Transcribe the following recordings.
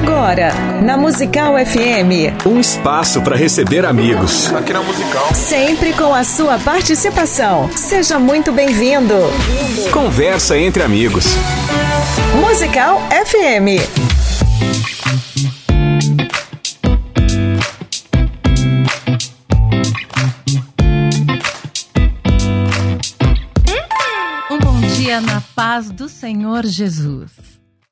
Agora, na Musical FM. Um espaço para receber amigos. Aqui na Musical. Sempre com a sua participação. Seja muito bem-vindo. Conversa entre amigos. Musical FM. Um bom dia na paz do Senhor Jesus.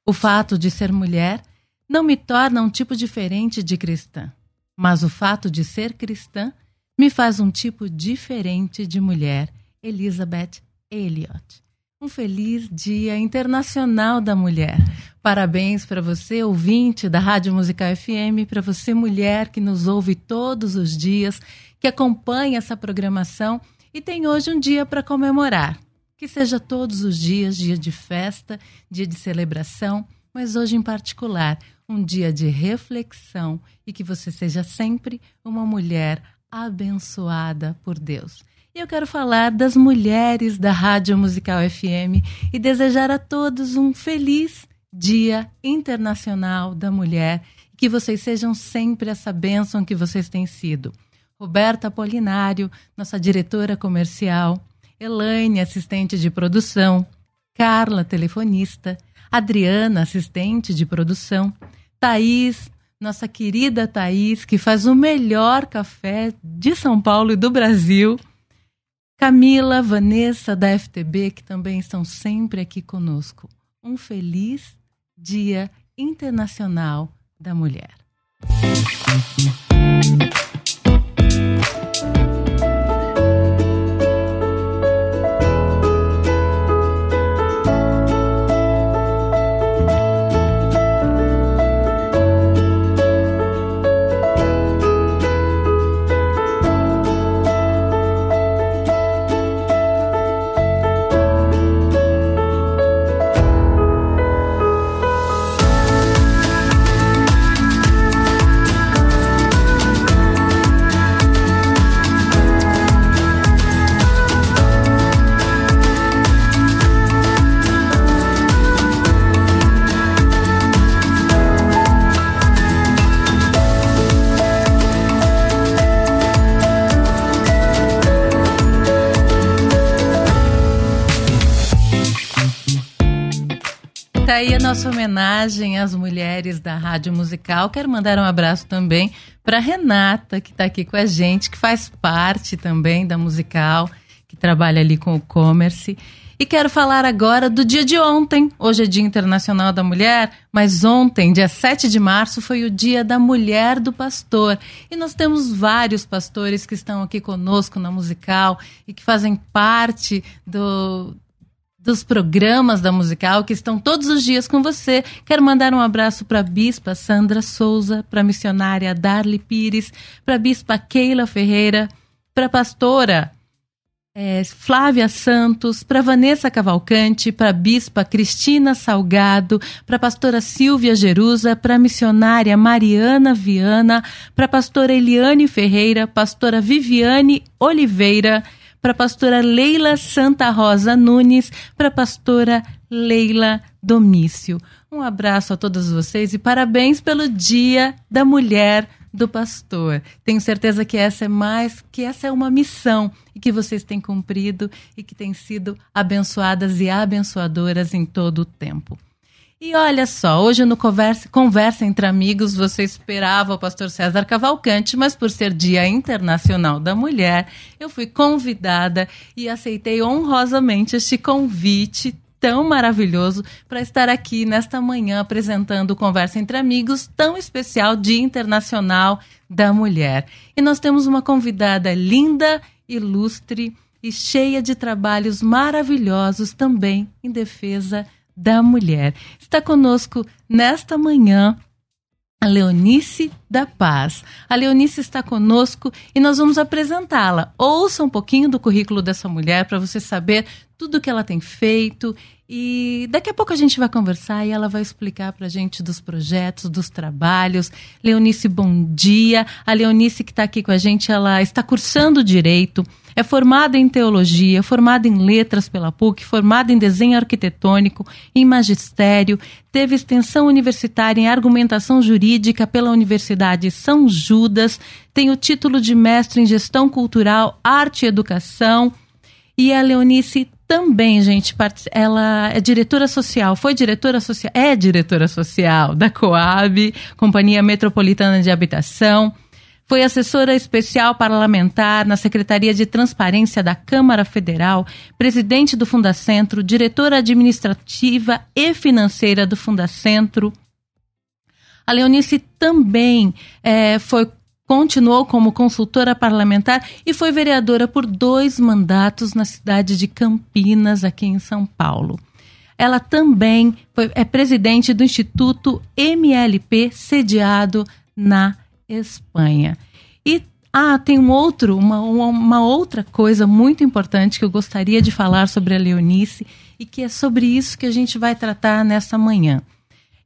O fato de ser mulher não me torna um tipo diferente de cristã, mas o fato de ser cristã me faz um tipo diferente de mulher. Elizabeth Elliot. Um feliz Dia Internacional da Mulher. Parabéns para você, ouvinte da Rádio Musical FM, para você, mulher que nos ouve todos os dias, que acompanha essa programação e tem hoje um dia para comemorar. Que seja todos os dias dia de festa, dia de celebração, mas hoje em particular, um dia de reflexão e que você seja sempre uma mulher abençoada por Deus. E eu quero falar das mulheres da Rádio Musical FM e desejar a todos um feliz Dia Internacional da Mulher. Que vocês sejam sempre essa bênção que vocês têm sido. Roberta Apolinário, nossa diretora comercial, Elaine, assistente de produção, Carla, telefonista, Adriana, assistente de produção, Thaís, nossa querida Thaís, que faz o melhor café de São Paulo e do Brasil. Camila, Vanessa da FTB, que também estão sempre aqui conosco. Um feliz Dia Internacional da Mulher. Aí a nossa homenagem às mulheres da Rádio Musical. Quero mandar um abraço também para Renata, que está aqui com a gente, que faz parte também da Musical, que trabalha ali com o commerce. E quero falar agora do dia de ontem. Hoje é Dia Internacional da Mulher, mas ontem, dia 7 de março, foi o Dia da Mulher do Pastor. E nós temos vários pastores que estão aqui conosco na musical e que fazem parte do, dos programas da musical que estão todos os dias com você. Quero mandar um abraço para a bispa Sandra Souza, para a missionária Darly Pires, para a bispa Keila Ferreira, para a pastora é, Flávia Santos, para Vanessa Cavalcante, para a bispa Cristina Salgado, para a pastora Silvia Jerusa, para a missionária Mariana Viana, para a pastora Eliane Ferreira, pastora Viviane Oliveira, para a pastora Leila Santa Rosa Nunes, para a pastora Leila Domício. Um abraço a todos vocês e parabéns pelo Dia da Mulher do Pastor. Tenho certeza que essa é mais, que essa é uma missão e que vocês têm cumprido e que têm sido abençoadas e abençoadoras em todo o tempo. E olha só, hoje no Conversa, Conversa entre Amigos você esperava o pastor César Cavalcante, mas por ser Dia Internacional da Mulher, eu fui convidada e aceitei honrosamente este convite tão maravilhoso para estar aqui nesta manhã apresentando o Conversa entre Amigos, tão especial Dia Internacional da Mulher. E nós temos uma convidada linda, ilustre e cheia de trabalhos maravilhosos também em defesa da mulher. Está conosco nesta manhã a Leonice da Paz. A Leonice está conosco e nós vamos apresentá-la. Ouça um pouquinho do currículo dessa mulher para você saber tudo que ela tem feito E daqui a pouco a gente vai conversar e ela vai explicar para a gente dos projetos, dos trabalhos. Leonice, bom dia. A Leonice que está aqui com a gente, ela está cursando Direito, é formada em Teologia, formada em Letras pela PUC, formada em Desenho Arquitetônico, em Magistério, teve extensão universitária em Argumentação Jurídica pela Universidade São Judas, tem o título de mestre em Gestão Cultural, Arte e Educação. E a Leonice também, gente, ela é diretora social, foi diretora social, é diretora social da Coab, Companhia Metropolitana de Habitação. Foi assessora especial parlamentar na Secretaria de Transparência da Câmara Federal, presidente do Fundacentro, diretora administrativa e financeira do Fundacentro. A Leonice também é, foi Continuou como consultora parlamentar e foi vereadora por dois mandatos na cidade de Campinas, aqui em São Paulo. Ela também foi, é presidente do Instituto MLP, sediado na Espanha. E ah, tem um outro, uma, uma outra coisa muito importante que eu gostaria de falar sobre a Leonice e que é sobre isso que a gente vai tratar nessa manhã.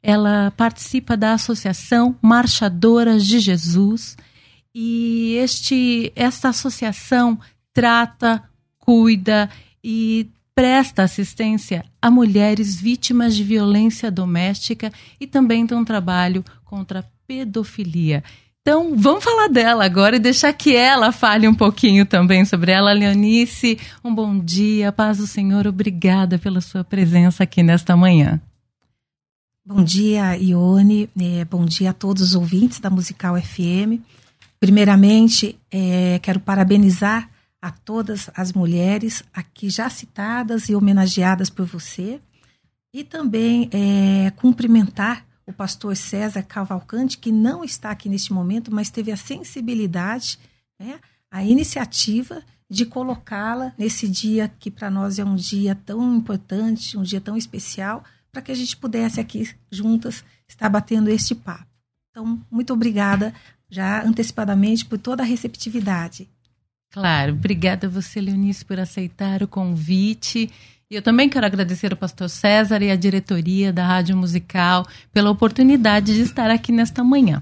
Ela participa da Associação Marchadoras de Jesus e este, esta associação trata, cuida e presta assistência a mulheres vítimas de violência doméstica e também tem um trabalho contra a pedofilia. Então, vamos falar dela agora e deixar que ela fale um pouquinho também sobre ela. Leonice, um bom dia, paz do Senhor, obrigada pela sua presença aqui nesta manhã. Bom dia, Ione, é, bom dia a todos os ouvintes da Musical FM. Primeiramente, é, quero parabenizar a todas as mulheres aqui já citadas e homenageadas por você, e também é, cumprimentar o pastor César Cavalcante, que não está aqui neste momento, mas teve a sensibilidade, né, a iniciativa de colocá-la nesse dia que para nós é um dia tão importante, um dia tão especial, para que a gente pudesse aqui juntas estar batendo este papo. Então, muito obrigada já antecipadamente por toda a receptividade. Claro, obrigada a você, Leonice, por aceitar o convite. E eu também quero agradecer ao pastor César e à diretoria da Rádio Musical pela oportunidade de estar aqui nesta manhã.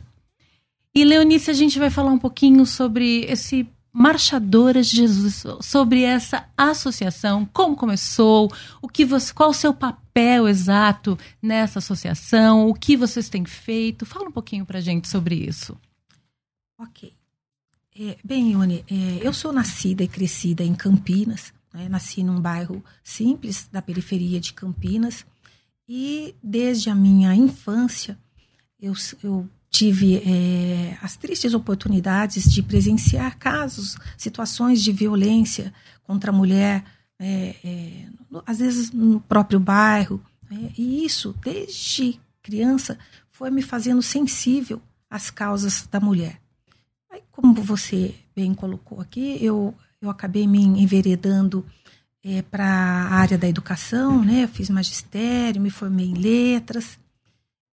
E, Leonice, a gente vai falar um pouquinho sobre esse Marchadoras de Jesus, sobre essa associação, como começou, o que você, qual o seu papel exato nessa associação, o que vocês têm feito. Fala um pouquinho para a gente sobre isso. Ok. É, bem, Ione, é, eu sou nascida e crescida em Campinas. Né? Nasci num bairro simples da periferia de Campinas. E desde a minha infância, eu, eu tive é, as tristes oportunidades de presenciar casos, situações de violência contra a mulher, é, é, às vezes no próprio bairro. Né? E isso, desde criança, foi me fazendo sensível às causas da mulher. Aí, como você bem colocou aqui, eu, eu acabei me enveredando é, para a área da educação, né? Eu fiz magistério, me formei em letras.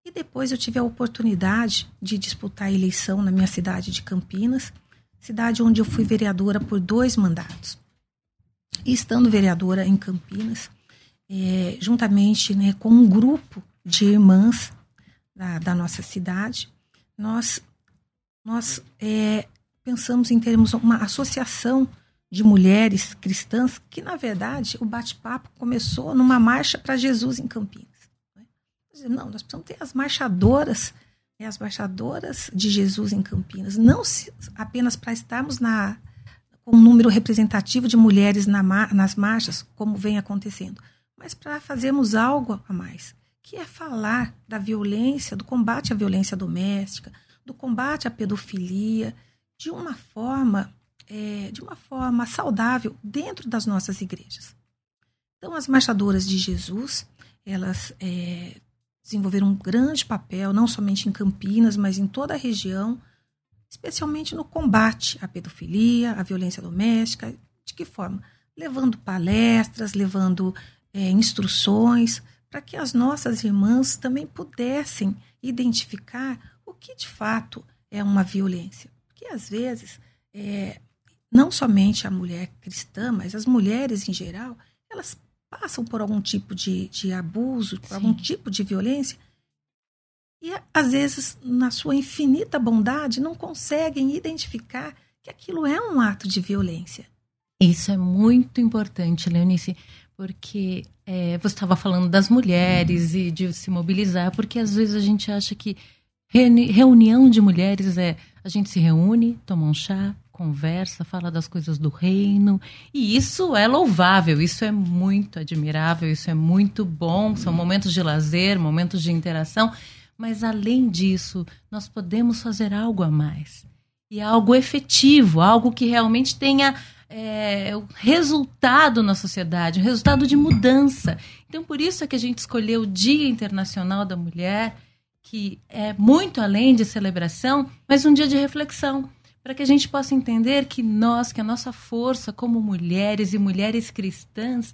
E depois eu tive a oportunidade de disputar a eleição na minha cidade de Campinas, cidade onde eu fui vereadora por dois mandatos. E estando vereadora em Campinas, é, juntamente né, com um grupo de irmãs da, da nossa cidade, nós nós é, pensamos em termos uma associação de mulheres cristãs, que na verdade o bate-papo começou numa marcha para Jesus em Campinas. Né? Não, nós precisamos ter as marchadoras, né, as marchadoras de Jesus em Campinas, não se, apenas para estarmos na, com um número representativo de mulheres na, nas marchas, como vem acontecendo, mas para fazermos algo a mais, que é falar da violência, do combate à violência doméstica, do combate à pedofilia de uma forma é, de uma forma saudável dentro das nossas igrejas. Então, as marchadoras de Jesus, elas é, desenvolveram um grande papel, não somente em Campinas, mas em toda a região, especialmente no combate à pedofilia, à violência doméstica. De que forma? Levando palestras, levando é, instruções, para que as nossas irmãs também pudessem identificar o que de fato é uma violência. Porque às vezes, é, não somente a mulher cristã, mas as mulheres em geral, elas passam por algum tipo de, de abuso, por Sim. algum tipo de violência, e às vezes, na sua infinita bondade, não conseguem identificar que aquilo é um ato de violência. Isso é muito importante, Leonice, porque é, você estava falando das mulheres e de se mobilizar, porque às vezes a gente acha que reunião de mulheres é a gente se reúne, toma um chá, conversa, fala das coisas do reino. E isso é louvável, isso é muito admirável, isso é muito bom. São momentos de lazer, momentos de interação. Mas além disso, nós podemos fazer algo a mais. E algo efetivo, algo que realmente tenha é, resultado na sociedade, resultado de mudança. Então, por isso é que a gente escolheu o Dia Internacional da Mulher, que é muito além de celebração, mas um dia de reflexão para que a gente possa entender que nós, que a nossa força como mulheres e mulheres cristãs,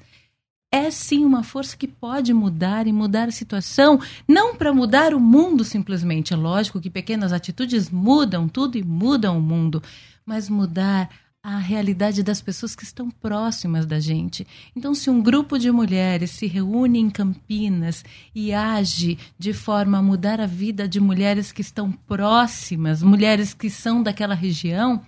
é sim uma força que pode mudar e mudar a situação, não para mudar o mundo simplesmente. É lógico que pequenas atitudes mudam tudo e mudam o mundo, mas mudar a realidade das pessoas que estão próximas da gente. Então, se um grupo de mulheres se reúne em Campinas e age de forma a mudar a vida de mulheres que estão próximas, mulheres que são daquela região,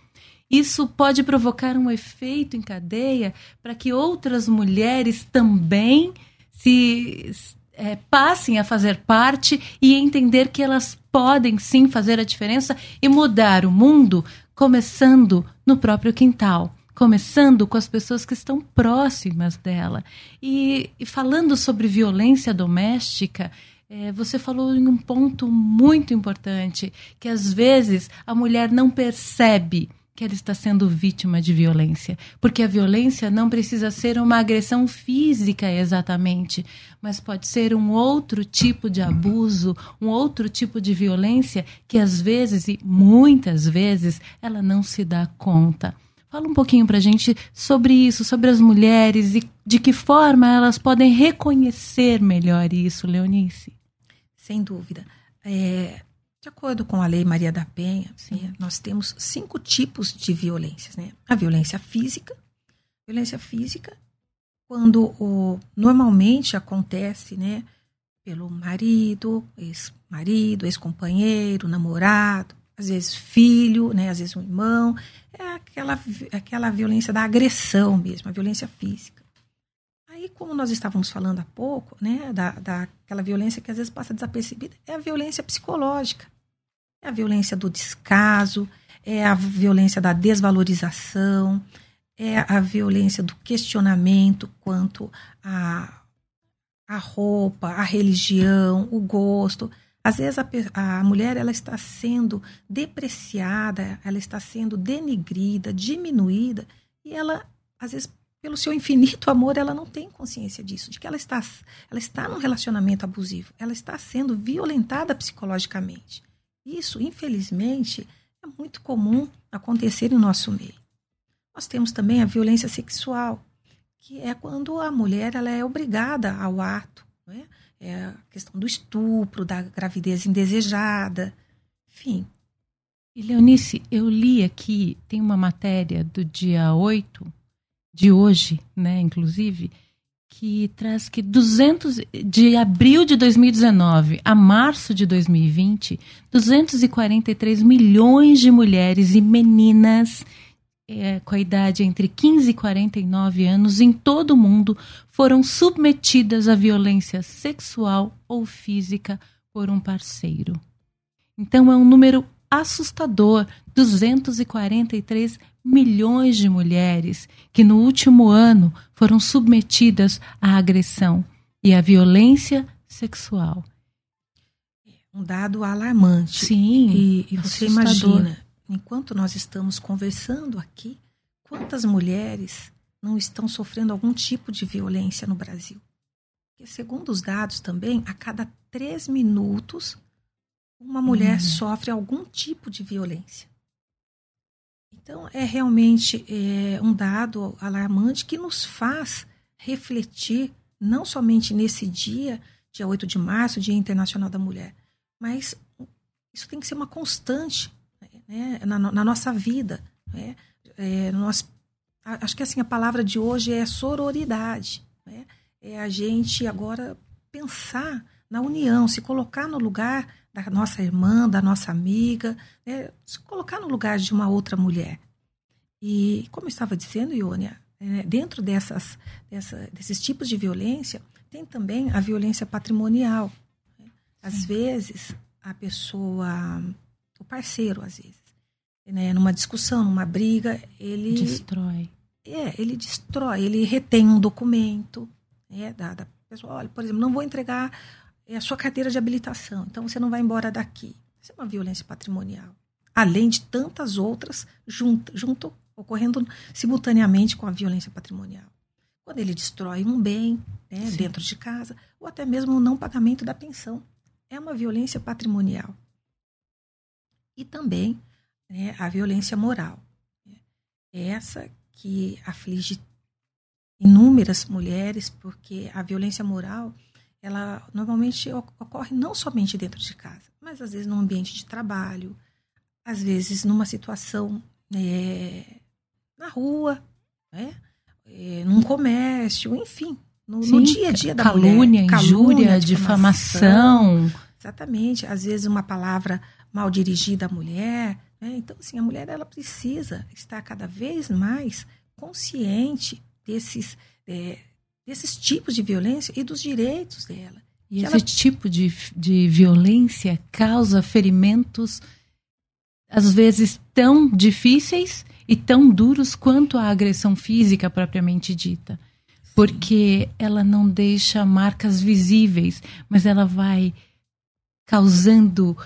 isso pode provocar um efeito em cadeia para que outras mulheres também se é, passem a fazer parte e entender que elas podem sim fazer a diferença e mudar o mundo começando no próprio quintal, começando com as pessoas que estão próximas dela. E, e falando sobre violência doméstica, é, você falou em um ponto muito importante, que às vezes a mulher não percebe que ela está sendo vítima de violência. Porque a violência não precisa ser uma agressão física exatamente, mas pode ser um outro tipo de abuso, um outro tipo de violência que às vezes e muitas vezes ela não se dá conta. Fala um pouquinho para a gente sobre isso, sobre as mulheres e de que forma elas podem reconhecer melhor isso, Leonice. Sem dúvida. É, de acordo com a Lei Maria da Penha, né, nós temos cinco tipos de violências. Né? A violência física. Violência física, quando o, normalmente acontece né, pelo marido, ex-marido, ex-companheiro, namorado, às vezes filho, né, às vezes um irmão. É aquela, aquela violência da agressão mesmo, a violência física. Aí, como nós estávamos falando há pouco, né, da, daquela violência que às vezes passa desapercebida, é a violência psicológica. É a violência do descaso, é a violência da desvalorização, é a violência do questionamento quanto à a, a roupa, a religião, o gosto. Às vezes a, a mulher ela está sendo depreciada, ela está sendo denigrida, diminuída, e ela, às vezes, pelo seu infinito amor, ela não tem consciência disso, de que ela está, ela está num relacionamento abusivo, ela está sendo violentada psicologicamente. Isso, infelizmente, é muito comum acontecer no nosso meio. Nós temos também a violência sexual, que é quando a mulher ela é obrigada ao ato. É? é a questão do estupro, da gravidez indesejada, enfim. E Leonice, eu li aqui, tem uma matéria do dia 8 de hoje, né, inclusive, que traz que 200 de abril de 2019 a março de 2020, 243 milhões de mulheres e meninas é, com a idade entre 15 e 49 anos em todo o mundo foram submetidas à violência sexual ou física por um parceiro. Então é um número assustador, 243 milhões de mulheres que no último ano foram submetidas à agressão e à violência sexual. Um dado alarmante. Sim. E, e você imagina, enquanto nós estamos conversando aqui, quantas mulheres não estão sofrendo algum tipo de violência no Brasil? Porque, segundo os dados também, a cada três minutos, uma mulher hum. sofre algum tipo de violência. Então, é realmente é, um dado alarmante que nos faz refletir, não somente nesse dia, dia 8 de março, Dia Internacional da Mulher, mas isso tem que ser uma constante né, na, na, nossa vida. Né? É, nós, acho que assim, a palavra de hoje é sororidade. Né? é a gente agora pensar na união, se colocar no lugar da nossa irmã, da nossa amiga, né? se colocar no lugar de uma outra mulher. E, como eu estava dizendo, Iônia, é, dentro dessas, dessa, desses tipos de violência, tem também a violência patrimonial. Né? Às vezes, a pessoa, o parceiro, às vezes, né, numa discussão, numa briga, ele. Destrói. É, ele destrói, ele retém um documento né, da, da pessoa. Olha, por exemplo, não vou entregar a sua carteira de habilitação, então você não vai embora daqui. Isso é uma violência patrimonial. Além de tantas outras junto, junto ocorrendo simultaneamente com a violência patrimonial. Quando ele destrói um bem né, dentro de casa, ou até mesmo o não pagamento da pensão. É uma violência patrimonial. E também né, a violência moral. É essa que aflige inúmeras mulheres, porque a violência moral, ela normalmente ocorre não somente dentro de casa, mas às vezes no ambiente de trabalho, às vezes numa situação é, na rua, né? é, num comércio, enfim, no, Sim, no, dia a dia da calúnia, mulher. Calúnia, injúria, difamação. Exatamente. Às vezes uma palavra mal dirigida à mulher. Né? Então, assim, a mulher ela precisa estar cada vez mais consciente desses, é, desses tipos de violência e dos direitos dela. E esse ela... tipo de, de violência causa ferimentos, às vezes, tão difíceis e tão duros quanto a agressão física propriamente dita. Porque ela não deixa marcas visíveis, mas ela vai causando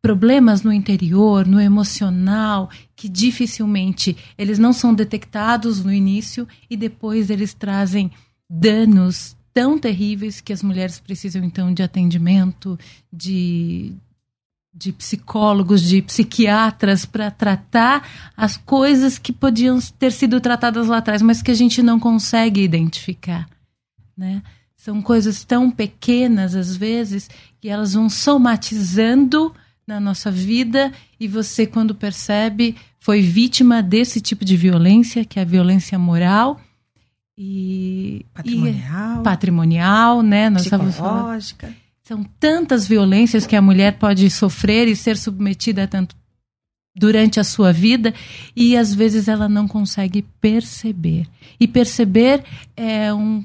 problemas no interior, no emocional, que dificilmente eles não são detectados no início e depois eles trazem danos tão terríveis que as mulheres precisam então de atendimento, de, de psicólogos, de psiquiatras para tratar as coisas que podiam ter sido tratadas lá atrás, mas que a gente não consegue identificar, né? São coisas tão pequenas às vezes que elas vão somatizando na nossa vida e você, quando percebe, foi vítima desse tipo de violência, que é a violência moral e patrimonial, e patrimonial né? Nós psicológica. São tantas violências que a mulher pode sofrer e ser submetida a tanto durante a sua vida e às vezes ela não consegue perceber. E perceber é um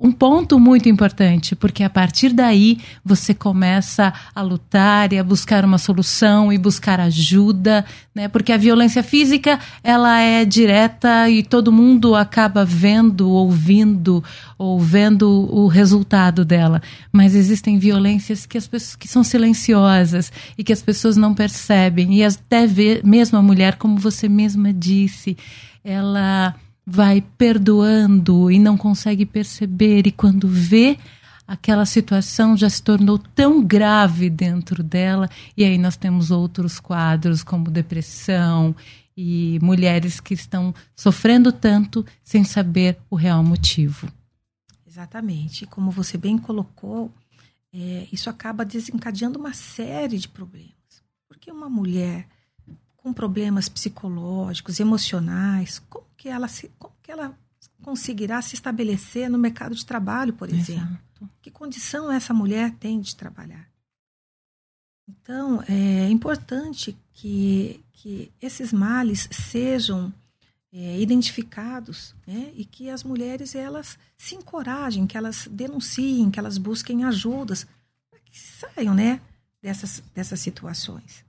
um ponto muito importante, porque a partir daí você começa a lutar e a buscar uma solução e buscar ajuda, né? Porque a violência física, ela é direta e todo mundo acaba vendo, ouvindo ou vendo o resultado dela. Mas existem violências que as pessoas que são silenciosas e que as pessoas não percebem e até mesmo a mulher, como você mesma disse, ela vai perdoando e não consegue perceber, e quando vê, aquela situação já se tornou tão grave dentro dela, e aí nós temos outros quadros como depressão e mulheres que estão sofrendo tanto sem saber o real motivo. Exatamente. Como você bem colocou, é, isso acaba desencadeando uma série de problemas. Porque uma mulher com problemas psicológicos, emocionais, como que ela se, como que ela conseguirá se estabelecer no mercado de trabalho, por exemplo? Exato. Que condição essa mulher tem de trabalhar? Então, é importante que, que esses males sejam é, identificados né? e que as mulheres elas se encorajem, que elas denunciem, que elas busquem ajudas para que saiam né, dessas, dessas situações.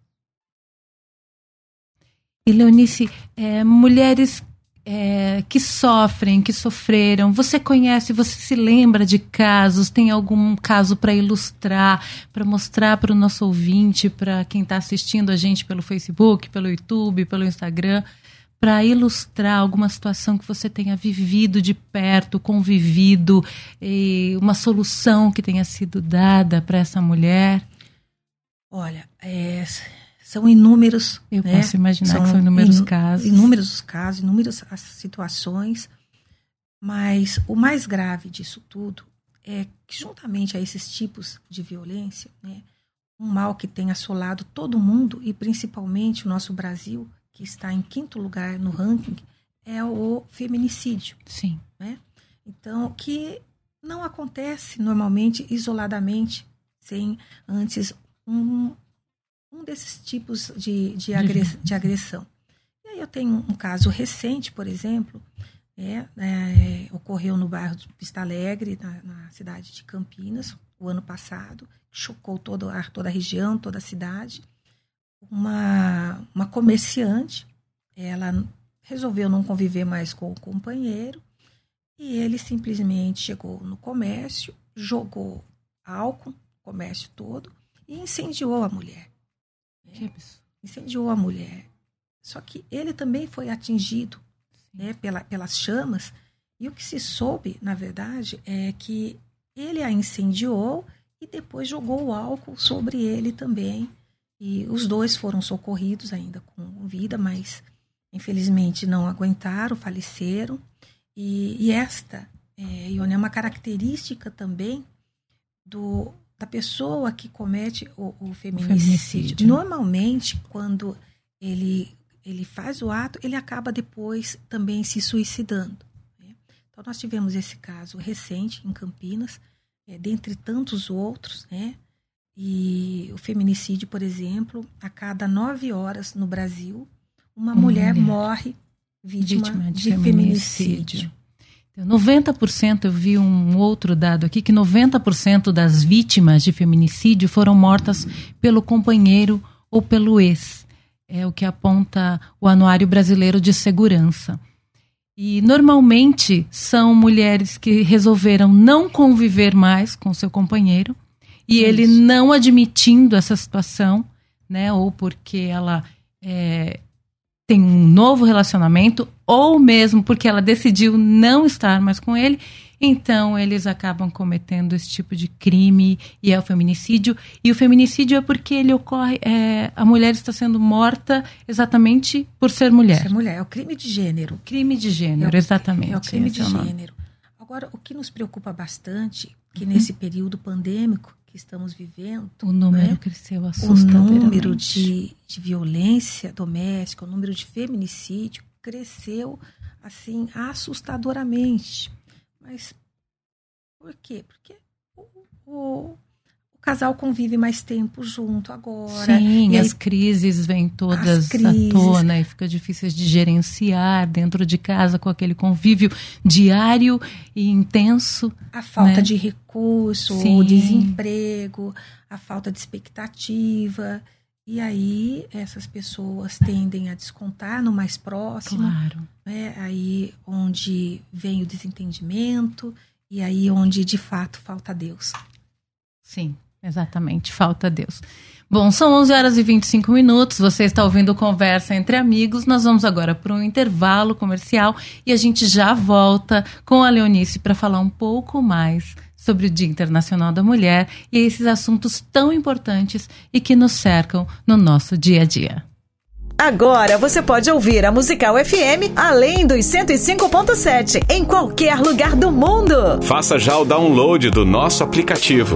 E Leonice, é, mulheres é, que sofrem, que sofreram, você conhece, você se lembra de casos, tem algum caso para ilustrar, para mostrar para o nosso ouvinte, para quem está assistindo a gente pelo Facebook, pelo YouTube, pelo Instagram, para ilustrar alguma situação que você tenha vivido de perto, convivido, uma solução que tenha sido dada para essa mulher? Olha, é, são inúmeros. Eu né? posso imaginar são que são inúmeros in, casos. Inúmeros os casos, inúmeras as situações. Mas o mais grave disso tudo é que, juntamente a esses tipos de violência, né, um mal que tem assolado todo mundo e principalmente o nosso Brasil, que está em quinto lugar no ranking, é o feminicídio. Sim. Né? Então, que não acontece normalmente isoladamente, sem antes um, um desses tipos de, de, agress, de agressão. E aí eu tenho um caso recente, por exemplo, é, é, ocorreu no bairro de Vista Alegre, na, na, cidade de Campinas, o ano passado, chocou toda a, toda a região, toda a cidade. Uma, uma comerciante, ela resolveu não conviver mais com o companheiro e ele simplesmente chegou no comércio, jogou álcool, comércio todo, e incendiou a mulher. Que incendiou a mulher. Só que ele também foi atingido né, pela, pelas chamas, e o que se soube, na verdade, é que ele a incendiou e depois jogou o álcool sobre ele também. E os dois foram socorridos ainda com vida, mas infelizmente não aguentaram, faleceram. E, e esta, é, Ione, é uma característica também do, da pessoa que comete o, o, feminicídio. o feminicídio. Normalmente, quando ele, ele faz o ato, ele acaba depois também se suicidando. Né? Então, nós tivemos esse caso recente em Campinas, é, dentre tantos outros, né? E o feminicídio, por exemplo, a cada nove horas no Brasil, uma mulher, mulher morre vítima, vítima de, de, feminicídio. feminicídio. 90%, eu vi um outro dado aqui, que 90% das vítimas de feminicídio foram mortas pelo companheiro ou pelo ex. É o que aponta o Anuário Brasileiro de Segurança. E normalmente são mulheres que resolveram não conviver mais com seu companheiro e Isso. ele não admitindo essa situação, né, ou porque ela é, tem um novo relacionamento, ou mesmo porque ela decidiu não estar mais com ele, então eles acabam cometendo esse tipo de crime e é o feminicídio. E o feminicídio é porque ele ocorre, é, a mulher está sendo morta exatamente por ser mulher. Ser mulher, é o crime de gênero. Crime de gênero, é o, exatamente. É o crime de é o gênero. Agora, o que nos preocupa bastante, que uhum. nesse período pandêmico, que estamos vivendo. O número né? cresceu assustadoramente. O número de, de violência doméstica, o número de feminicídio cresceu assim assustadoramente. Mas por quê? Porque o, o, casal convive mais tempo junto agora. Sim, e as aí, crises vêm todas crises. à tona e fica difícil de gerenciar dentro de casa com aquele convívio diário e intenso. A falta né? de recurso, Sim. o desemprego, a falta de expectativa. E aí essas pessoas tendem a descontar no mais próximo. Claro. Né? Aí onde vem o desentendimento e aí onde de fato falta Deus. Sim, Exatamente, falta Deus. Bom, são 11 horas e 25 minutos. Você está ouvindo Conversa entre Amigos. Nós vamos agora para um intervalo comercial e a gente já volta com a Leonice para falar um pouco mais sobre o Dia Internacional da Mulher e esses assuntos tão importantes e que nos cercam no nosso dia a dia. Agora você pode ouvir a Musical FM além dos 105.7 em qualquer lugar do mundo. Faça já o download do nosso aplicativo.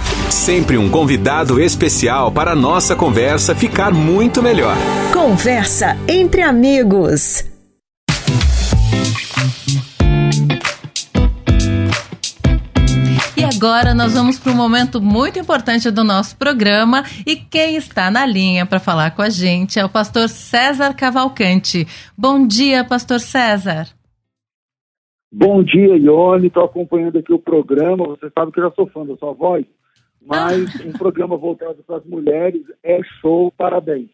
Sempre um convidado especial para a nossa conversa ficar muito melhor. Conversa entre amigos. E agora nós vamos para um momento muito importante do nosso programa e quem está na linha para falar com a gente é o pastor César Cavalcante. Bom dia, pastor César. Bom dia, Ione. Estou acompanhando aqui o programa. Você sabe que eu já sou fã da sua voz, mas ah. um programa voltado para as mulheres é show, parabéns.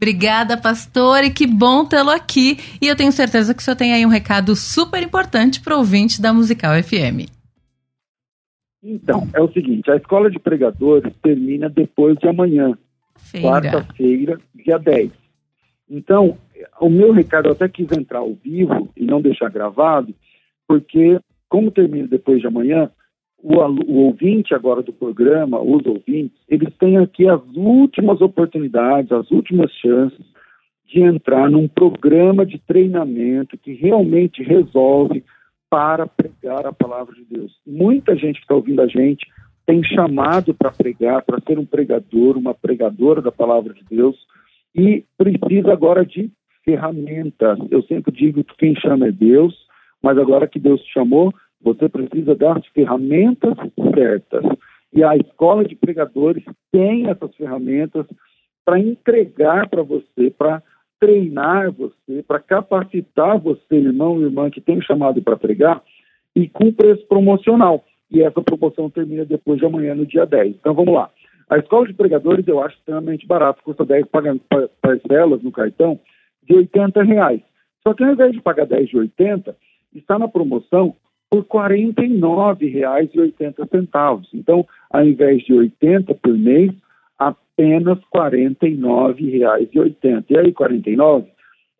Obrigada, pastor, e que bom tê-lo aqui. E eu tenho certeza que o senhor tem aí um recado super importante para o ouvinte da Musical FM. Então, é o seguinte, a escola de pregadores termina depois de amanhã, quarta-feira, dia 10. Então, o meu recado, eu até quis entrar ao vivo e não deixar gravado, porque, como termina depois de amanhã, o, o, ouvinte agora do programa, os ouvintes, eles têm aqui as últimas oportunidades, as últimas chances de entrar num programa de treinamento que realmente resolve para pregar a palavra de Deus. Muita gente que está ouvindo a gente tem chamado para pregar, para ser um pregador, uma pregadora da palavra de Deus e precisa agora de ferramentas. Eu sempre digo que quem chama é Deus, mas agora que Deus te chamou, você precisa das ferramentas certas. E a escola de pregadores tem essas ferramentas para entregar para você, para treinar você, para capacitar você, irmão e irmã que tem chamado para pregar, e com preço promocional. E essa promoção termina depois de amanhã, no dia 10. Então vamos lá. A escola de pregadores eu acho extremamente barato, custa 10 parcelas no cartão de 80 reais. Só que ao invés de pagar 10 de 80, está na promoção por R$ 49,80. Então, ao invés de 80 por mês, apenas R$ 49,80. E aí, 49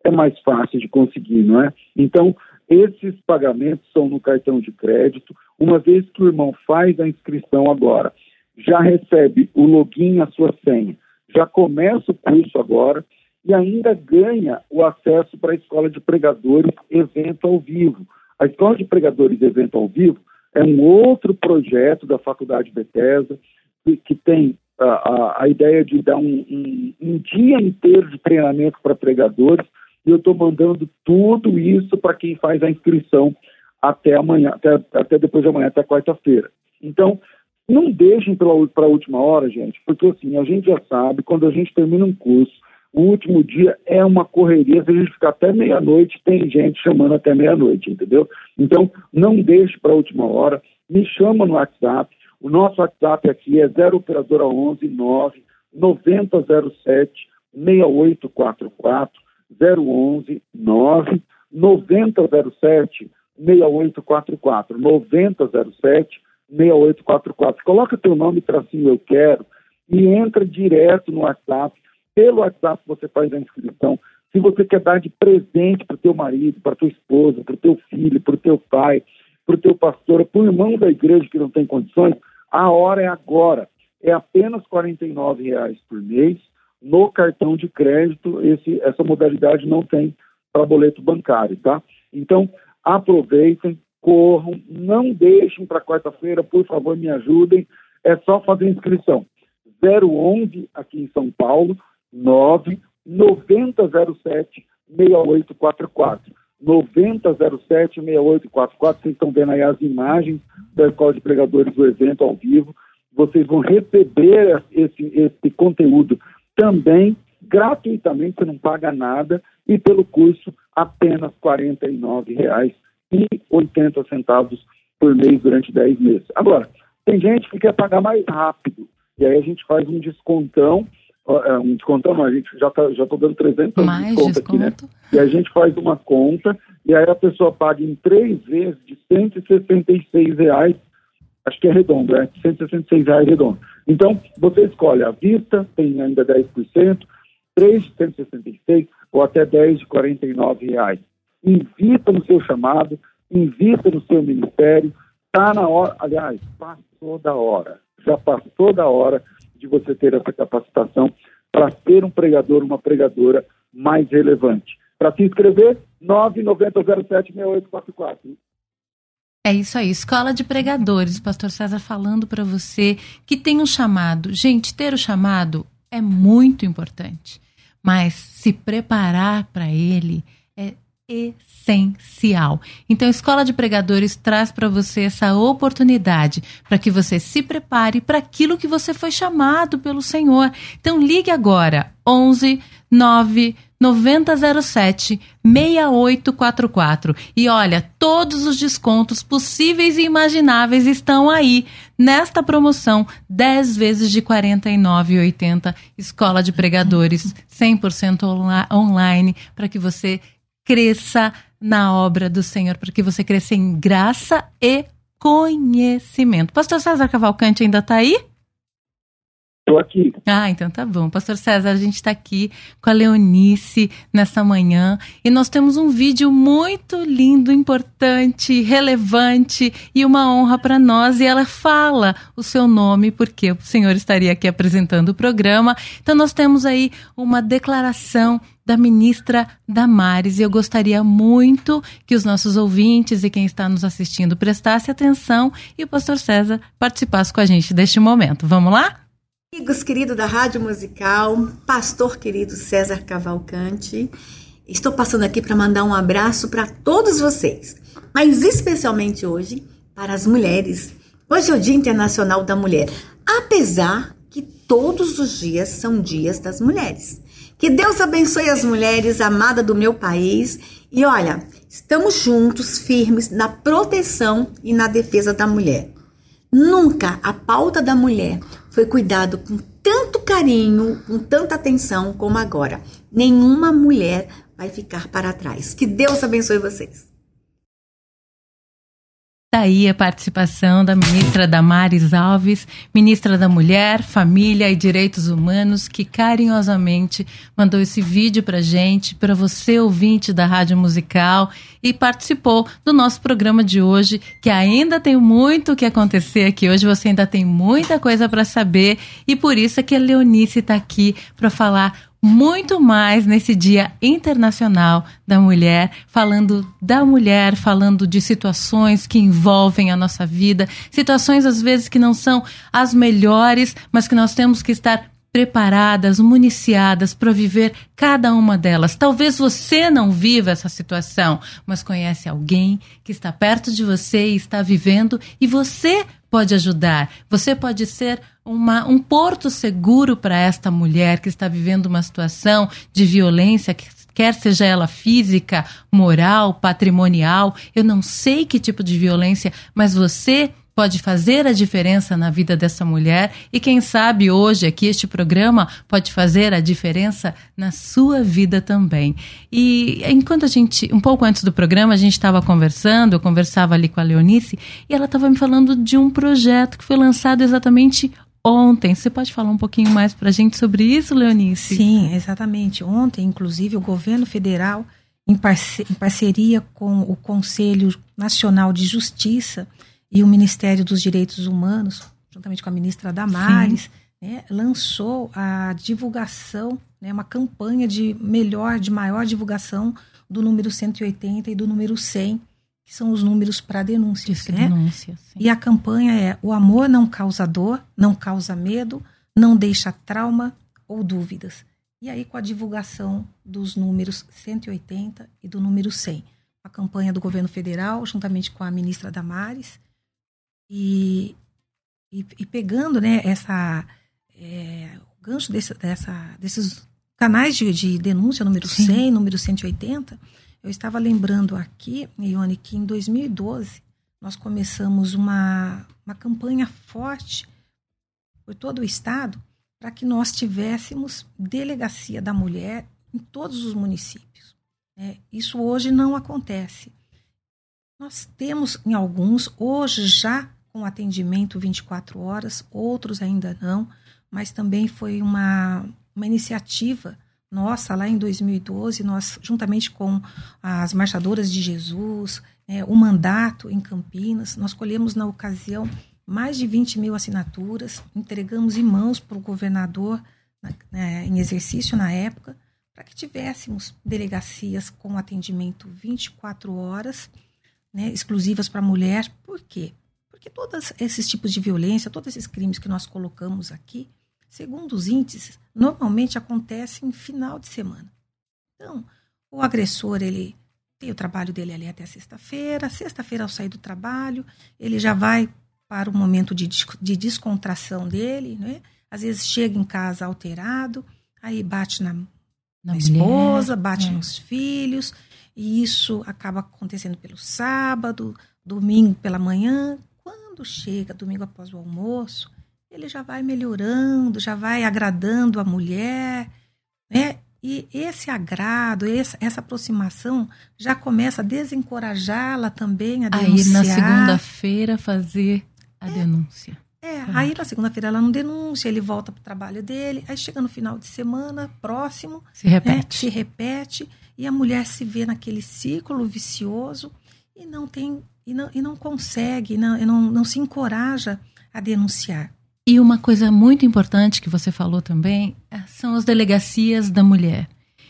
é mais fácil de conseguir, não é? Então, esses pagamentos são no cartão de crédito. Uma vez que o irmão faz a inscrição agora, já recebe o login, a sua senha, já começa o curso agora e ainda ganha o acesso para a escola de pregadores evento ao vivo. A Escola de Pregadores Evento ao Vivo é um outro projeto da Faculdade Bethesda que, que tem a, a, a, ideia de dar um, um, um dia inteiro de treinamento para pregadores e eu estou mandando tudo isso para quem faz a inscrição até amanhã, até, até depois de amanhã, até quarta-feira. Então, não deixem para a última hora, gente, porque assim, a gente já sabe, quando a gente termina um curso, o último dia é uma correria, se a gente ficar até meia-noite, tem gente chamando até meia-noite, entendeu? Então, não deixe para a última hora, me chama no WhatsApp, o nosso WhatsApp aqui é 0 operadora 11 9 9007 6844 011 9 9007 6844 9007 6844. Coloca teu nome cima, eu quero, e entra direto no WhatsApp pelo WhatsApp você faz a inscrição. Se você quer dar de presente para o teu marido, para tua esposa, para o teu filho, para o teu pai, para o teu pastor, para o irmão da igreja que não tem condições, a hora é agora. É apenas R$ reais por mês no cartão de crédito. Esse, essa modalidade não tem para boleto bancário, tá? Então, aproveitem, corram, não deixem para quarta-feira, por favor, me ajudem. É só fazer inscrição. 011 aqui em São Paulo, 9 9007 6844. 9007 6844. Vocês estão vendo aí as imagens da Escola de Pregadores do evento ao vivo. Vocês vão receber esse, esse conteúdo também gratuitamente, você não paga nada, e pelo curso apenas R$ 49,80 por mês durante 10 meses. Agora, tem gente que quer pagar mais rápido, e aí a gente faz um descontão um descontão, não, a gente já tá, já tô dando 300 Mais de desconto, desconto aqui, né? E a gente faz uma conta e aí a pessoa paga em três vezes de 166 reais, acho que é redondo, é 166 reais redondo. Então, você escolhe a vista, tem ainda 10%, 3 de 166 ou até 10 de 49 reais. Invista no seu chamado, invista no seu ministério, está na hora, aliás, passou da hora, já passou da hora de você ter essa capacitação para ser um pregador, uma pregadora mais relevante. Para se inscrever, 990076844. É isso aí, Escola de Pregadores, Pastor César falando para você que tem um chamado. Gente, ter o chamado é muito importante, mas se preparar para ele essencial. Então, a Escola de Pregadores traz para você essa oportunidade para que você se prepare para aquilo que você foi chamado pelo Senhor. Então, ligue agora, 11 9 9007 6844. E olha, todos os descontos possíveis e imagináveis estão aí nesta promoção 10 vezes de R$ 49,80 Escola de Pregadores 100% online para que você cresça na obra do Senhor, para que você cresça em graça e conhecimento. Pastor César Cavalcante ainda está aí? Estou aqui. Ah, então tá bom. Pastor César, a gente está aqui com a Leonice nessa manhã e nós temos um vídeo muito lindo, importante, relevante e uma honra para nós. E ela fala o seu nome, porque o senhor estaria aqui apresentando o programa. Então nós temos aí uma declaração da ministra Damares e eu gostaria muito que os nossos ouvintes e quem está nos assistindo prestasse atenção e o pastor César participasse com a gente deste momento. Vamos lá? Amigos queridos da Rádio Musical, pastor querido César Cavalcante, estou passando aqui para mandar um abraço para todos vocês, mas especialmente hoje para as mulheres. Hoje é o Dia Internacional da Mulher, apesar que todos os dias são dias das mulheres. Que Deus abençoe as mulheres amadas do meu país e olha, estamos juntos, firmes na proteção e na defesa da mulher. Nunca a pauta da mulher foi cuidado com tanto carinho, com tanta atenção como agora. Nenhuma mulher vai ficar para trás. Que Deus abençoe vocês. Daí tá a participação da ministra Damares Alves, ministra da Mulher, Família e Direitos Humanos, que carinhosamente mandou esse vídeo para gente, para você ouvinte da Rádio Musical e participou do nosso programa de hoje, que ainda tem muito o que acontecer aqui. Hoje, você ainda tem muita coisa para saber e por isso é que a Leonice está aqui para falar muito mais nesse Dia Internacional da Mulher, falando da mulher, falando de situações que envolvem a nossa vida, situações às vezes que não são as melhores, mas que nós temos que estar preparadas, municiadas para viver cada uma delas. Talvez você não viva essa situação, mas conhece alguém que está perto de você e está vivendo e você pode ajudar. Você pode ser uma, um porto seguro para esta mulher que está vivendo uma situação de violência, quer seja ela física, moral, patrimonial. Eu não sei que tipo de violência, mas você pode fazer a diferença na vida dessa mulher e quem sabe hoje aqui este programa pode fazer a diferença na sua vida também. E enquanto a gente, um pouco antes do programa, a gente estava conversando, eu conversava ali com a Leonice e ela estava me falando de um projeto que foi lançado exatamente ontem. Você pode falar um pouquinho mais para a gente sobre isso, Leonice? Sim, exatamente. Ontem, inclusive, o governo federal, em, parceria com o Conselho Nacional de Justiça, e o Ministério dos Direitos Humanos, juntamente com a ministra Damares, né, lançou a divulgação, né, uma campanha de melhor, de maior divulgação do número 180 e do número 100, que são os números para denúncias. né? denúncia, e a campanha é: o amor não causa dor, não causa medo, não deixa trauma ou dúvidas. E aí, com a divulgação dos números 180 e do número 100. A campanha do governo federal, juntamente com a ministra Damares, e, e, e pegando né, essa, é, o gancho desse, dessa, desses canais de, de denúncia, número Sim. 100, número 180, eu estava lembrando aqui, Ione, que em 2012 nós começamos uma, uma campanha forte por todo o Estado para que nós tivéssemos delegacia da mulher em todos os municípios. É, isso hoje não acontece. Nós temos em alguns, hoje já com atendimento 24 horas, outros ainda não, mas também foi uma, uma iniciativa nossa lá em 2012, nós, juntamente com as Marchadoras de Jesus, é, o mandato em Campinas, nós colhemos na ocasião mais de 20 mil assinaturas, entregamos em mãos para o governador né, em exercício na época, para que tivéssemos delegacias com atendimento 24 horas, né, exclusivas para mulher. Por quê? Porque todos esses tipos de violência, todos esses crimes que nós colocamos aqui, segundo os índices, normalmente acontecem em final de semana. Então, o agressor, ele tem o trabalho dele ali até sexta-feira. Sexta-feira, ao sair do trabalho, ele já vai para o momento de, de descontração dele, né? Às vezes chega em casa alterado, aí bate na, na, na esposa, bate é. nos filhos, e isso acaba acontecendo pelo sábado, domingo pela manhã. Quando chega domingo após o almoço, ele já vai melhorando, já vai agradando a mulher, né? E esse agrado, essa, aproximação já começa a desencorajá-la também a denunciar. Aí na segunda-feira fazer a é, denúncia. É, aí na segunda-feira ela não denuncia, ele volta para o trabalho dele, aí chega no final de semana, próximo, se repete. Né, se repete, e a mulher se vê naquele ciclo vicioso e não tem e não, e não consegue, não, não, não se encoraja a denunciar. E uma coisa muito importante que você falou também é, são as delegacias da mulher.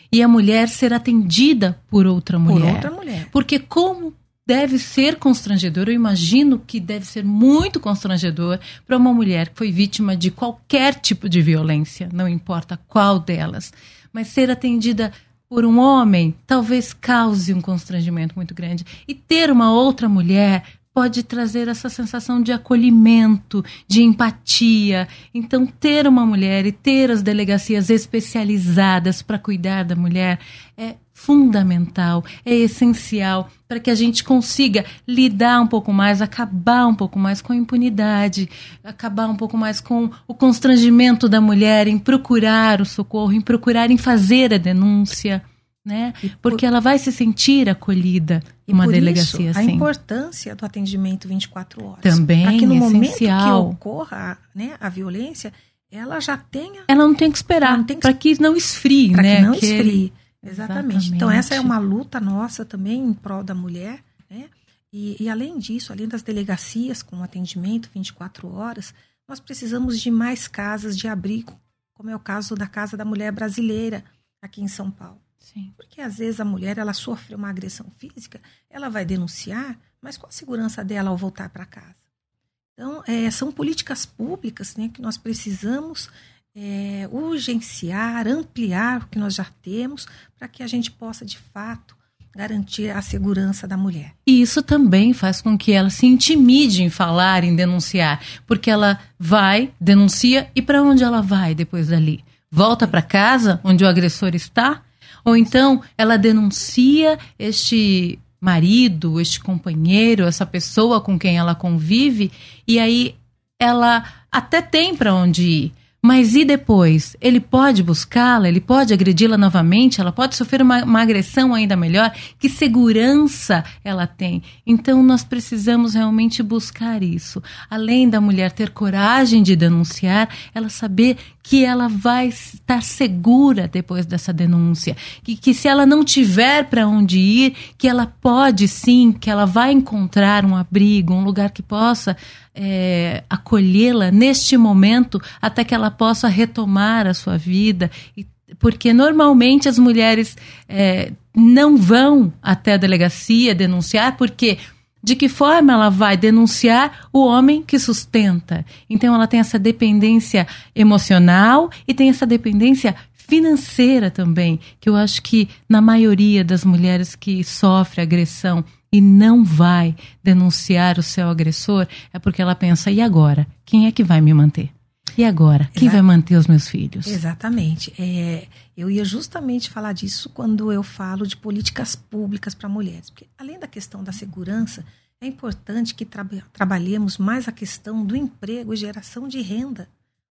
E a mulher ser atendida por outra mulher. Por outra mulher. Porque como deve ser constrangedor, eu imagino que deve ser muito constrangedor para uma mulher que foi vítima de qualquer tipo de violência, não importa qual delas, mas ser atendida por um homem talvez cause um constrangimento muito grande. E ter uma outra mulher pode trazer essa sensação de acolhimento, de empatia. Então, ter uma mulher e ter as delegacias especializadas para cuidar da mulher é fundamental, é essencial para que a gente consiga lidar um pouco mais, acabar um pouco mais com a impunidade, acabar um pouco mais com o constrangimento da mulher em procurar o socorro, em procurar em fazer a denúncia né? Porque ela vai se sentir acolhida em uma delegacia isso, assim. A importância do atendimento 24 horas. Também para que no essencial. momento que ocorra né, a violência, ela já tenha. Ela não tem que esperar para que não esfrie, pra né? Que não que esfrie. Exatamente. Exatamente. Então, essa é uma luta nossa também em prol da mulher, né? E, e além disso, além das delegacias com atendimento 24 horas, nós precisamos de mais casas de abrigo, como é o caso da Casa da Mulher Brasileira, aqui em São Paulo. Sim. Porque às vezes a mulher ela sofre uma agressão física, ela vai denunciar, mas qual a segurança dela ao voltar para casa? Então, é, são políticas públicas né, que nós precisamos é, urgenciar, ampliar o que nós já temos, para que a gente possa, de fato, garantir a segurança da mulher. E isso também faz com que ela se intimide em falar, em denunciar, porque ela vai, denuncia e para onde ela vai depois dali? Volta para casa, onde o agressor está? Ou então ela denuncia este marido, este companheiro, essa pessoa com quem ela convive, e aí ela até tem para onde ir, mas e depois? Ele pode buscá-la? Ele pode agredi-la novamente? Ela pode sofrer uma, uma, agressão ainda melhor? Que segurança ela tem? Então, nós precisamos realmente buscar isso. Além da mulher ter coragem de denunciar, ela saber que ela vai estar segura depois dessa denúncia. Que, que se ela não tiver para onde ir, que ela pode sim, que ela vai encontrar um abrigo, um lugar que possa é, acolhê-la neste momento até que ela possa retomar a sua vida. Porque normalmente as mulheres é, não vão até a delegacia denunciar, porque de que forma ela vai denunciar o homem que sustenta? Então ela tem essa dependência emocional e tem essa dependência financeira também, que eu acho que na maioria das mulheres que sofrem agressão e não vai denunciar o seu agressor, é porque ela pensa: e agora? Quem é que vai me manter? E agora? Quem vai manter os meus filhos? Exatamente. É, eu ia justamente falar disso quando eu falo de políticas públicas para mulheres. Porque, além da questão da segurança, é importante que tra trabalhemos mais a questão do emprego e geração de renda.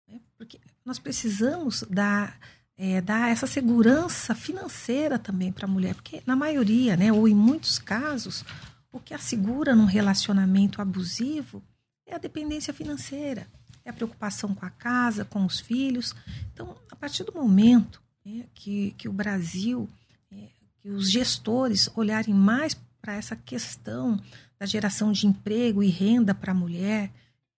Né? Porque nós precisamos dar é, dar essa segurança financeira também para a mulher, porque na maioria, né, ou em muitos casos, o que assegura num relacionamento abusivo é a dependência financeira, é a preocupação com a casa, com os filhos. Então, a partir do momento né, que, que o Brasil, é, que os gestores olharem mais para essa questão da geração de emprego e renda para a mulher,